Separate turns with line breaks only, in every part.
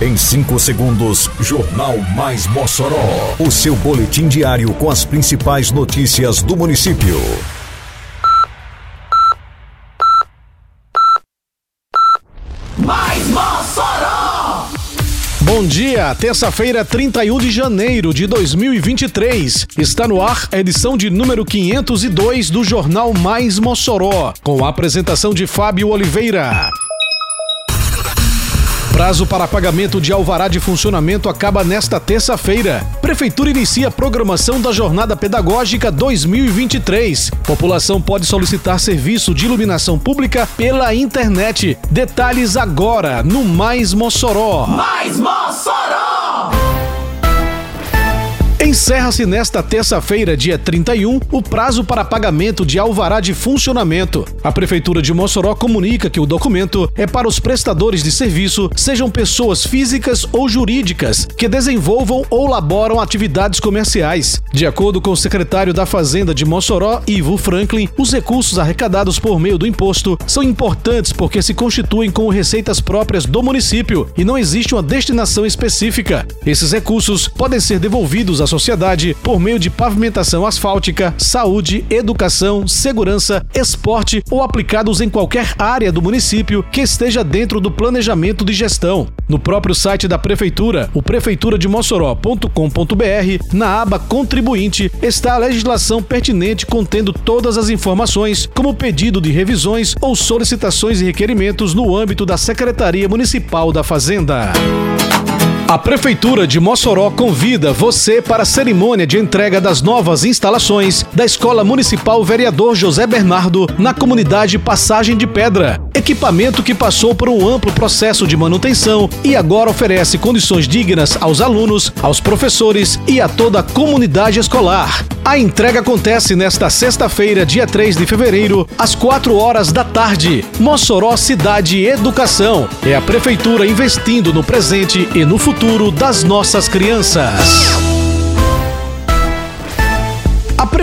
Em 5 segundos, Jornal Mais Mossoró. O seu boletim diário com as principais notícias do município.
Mais Mossoró!
Bom dia, terça-feira, 31 de janeiro de 2023. Está no ar a edição de número 502 do Jornal Mais Mossoró, com a apresentação de Fábio Oliveira. Prazo para pagamento de alvará de funcionamento acaba nesta terça-feira. Prefeitura inicia a programação da Jornada Pedagógica 2023. População pode solicitar serviço de iluminação pública pela internet. Detalhes agora no Mais Mossoró.
Mais Mossoró!
Encerra-se nesta terça-feira, dia 31, o prazo para pagamento de alvará de funcionamento. A Prefeitura de Mossoró comunica que o documento é para os prestadores de serviço, sejam pessoas físicas ou jurídicas, que desenvolvam ou laboram atividades comerciais. De acordo com o secretário da Fazenda de Mossoró, Ivo Franklin, os recursos arrecadados por meio do imposto são importantes porque se constituem como receitas próprias do município e não existe uma destinação específica. Esses recursos podem ser devolvidos à sociedade por meio de pavimentação asfáltica, saúde, educação, segurança, esporte ou aplicados em qualquer área do município que esteja dentro do planejamento de gestão. No próprio site da Prefeitura, o prefeiturademossoró.com.br, na aba Contribuinte, está a legislação pertinente contendo todas as informações, como pedido de revisões ou solicitações e requerimentos no âmbito da Secretaria Municipal da Fazenda. A Prefeitura de Mossoró convida você para a cerimônia de entrega das novas instalações da Escola Municipal Vereador José Bernardo na comunidade Passagem de Pedra. Equipamento que passou por um amplo processo de manutenção e agora oferece condições dignas aos alunos, aos professores e a toda a comunidade escolar. A entrega acontece nesta sexta-feira, dia 3 de fevereiro, às 4 horas da tarde. Mossoró Cidade Educação. É a Prefeitura investindo no presente e no futuro das nossas crianças.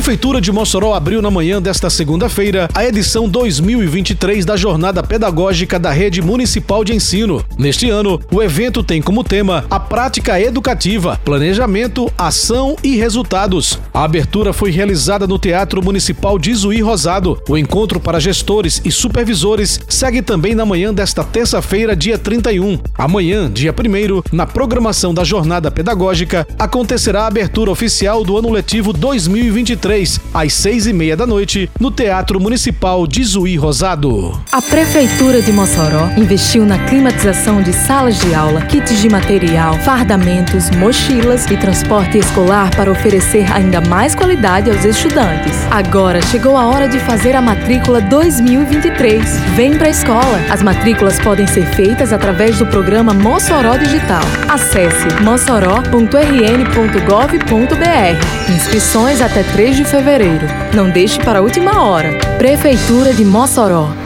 Prefeitura de Mossoró abriu na manhã desta segunda-feira a edição 2023 da Jornada Pedagógica da Rede Municipal de Ensino. Neste ano, o evento tem como tema a prática educativa, planejamento, ação e resultados. A abertura foi realizada no Teatro Municipal de Zuí Rosado. O encontro para gestores e supervisores segue também na manhã desta terça-feira, dia 31. Amanhã, dia 1 na programação da Jornada Pedagógica, acontecerá a abertura oficial do ano letivo 2023 23, às seis e meia da noite, no Teatro Municipal de Zuí Rosado.
A Prefeitura de Mossoró investiu na climatização de salas de aula, kits de material, fardamentos, mochilas e transporte escolar para oferecer ainda mais qualidade aos estudantes. Agora chegou a hora de fazer a matrícula 2023. Vem para a escola. As matrículas podem ser feitas através do programa Mossoró Digital. Acesse mossoró.rn.gov.br. Inscrições até 3 de fevereiro. Não deixe para a última hora. Prefeitura de Mossoró.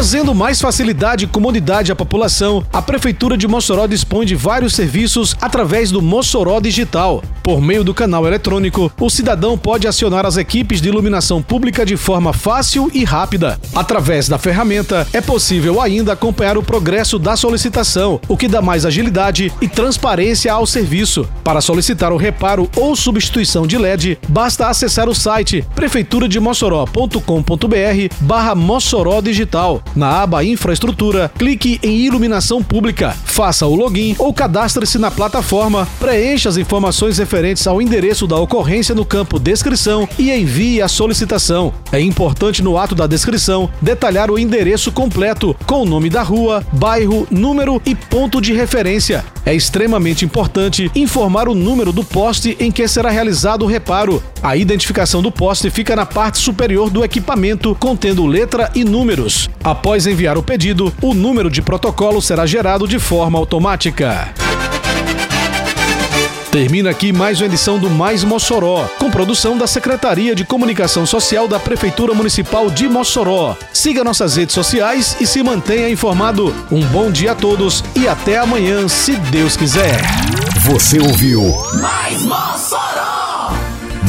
Trazendo mais facilidade e comodidade à população, a Prefeitura de Mossoró dispõe de vários serviços através do Mossoró Digital. Por meio do canal eletrônico, o cidadão pode acionar as equipes de iluminação pública de forma fácil e rápida. Através da ferramenta, é possível ainda acompanhar o progresso da solicitação, o que dá mais agilidade e transparência ao serviço. Para solicitar o reparo ou substituição de LED, basta acessar o site prefeiturademossoró.com.br barra Mossoró Digital. Na aba Infraestrutura, clique em Iluminação Pública, faça o login ou cadastre-se na plataforma, preencha as informações referentes ao endereço da ocorrência no campo Descrição e envie a solicitação. É importante no ato da descrição detalhar o endereço completo, com o nome da rua, bairro, número e ponto de referência. É extremamente importante informar o número do poste em que será realizado o reparo. A identificação do poste fica na parte superior do equipamento, contendo letra e números. Após enviar o pedido, o número de protocolo será gerado de forma automática. Termina aqui mais uma edição do Mais Mossoró, com produção da Secretaria de Comunicação Social da Prefeitura Municipal de Mossoró. Siga nossas redes sociais e se mantenha informado. Um bom dia a todos e até amanhã, se Deus quiser.
Você ouviu
Mais Mossoró!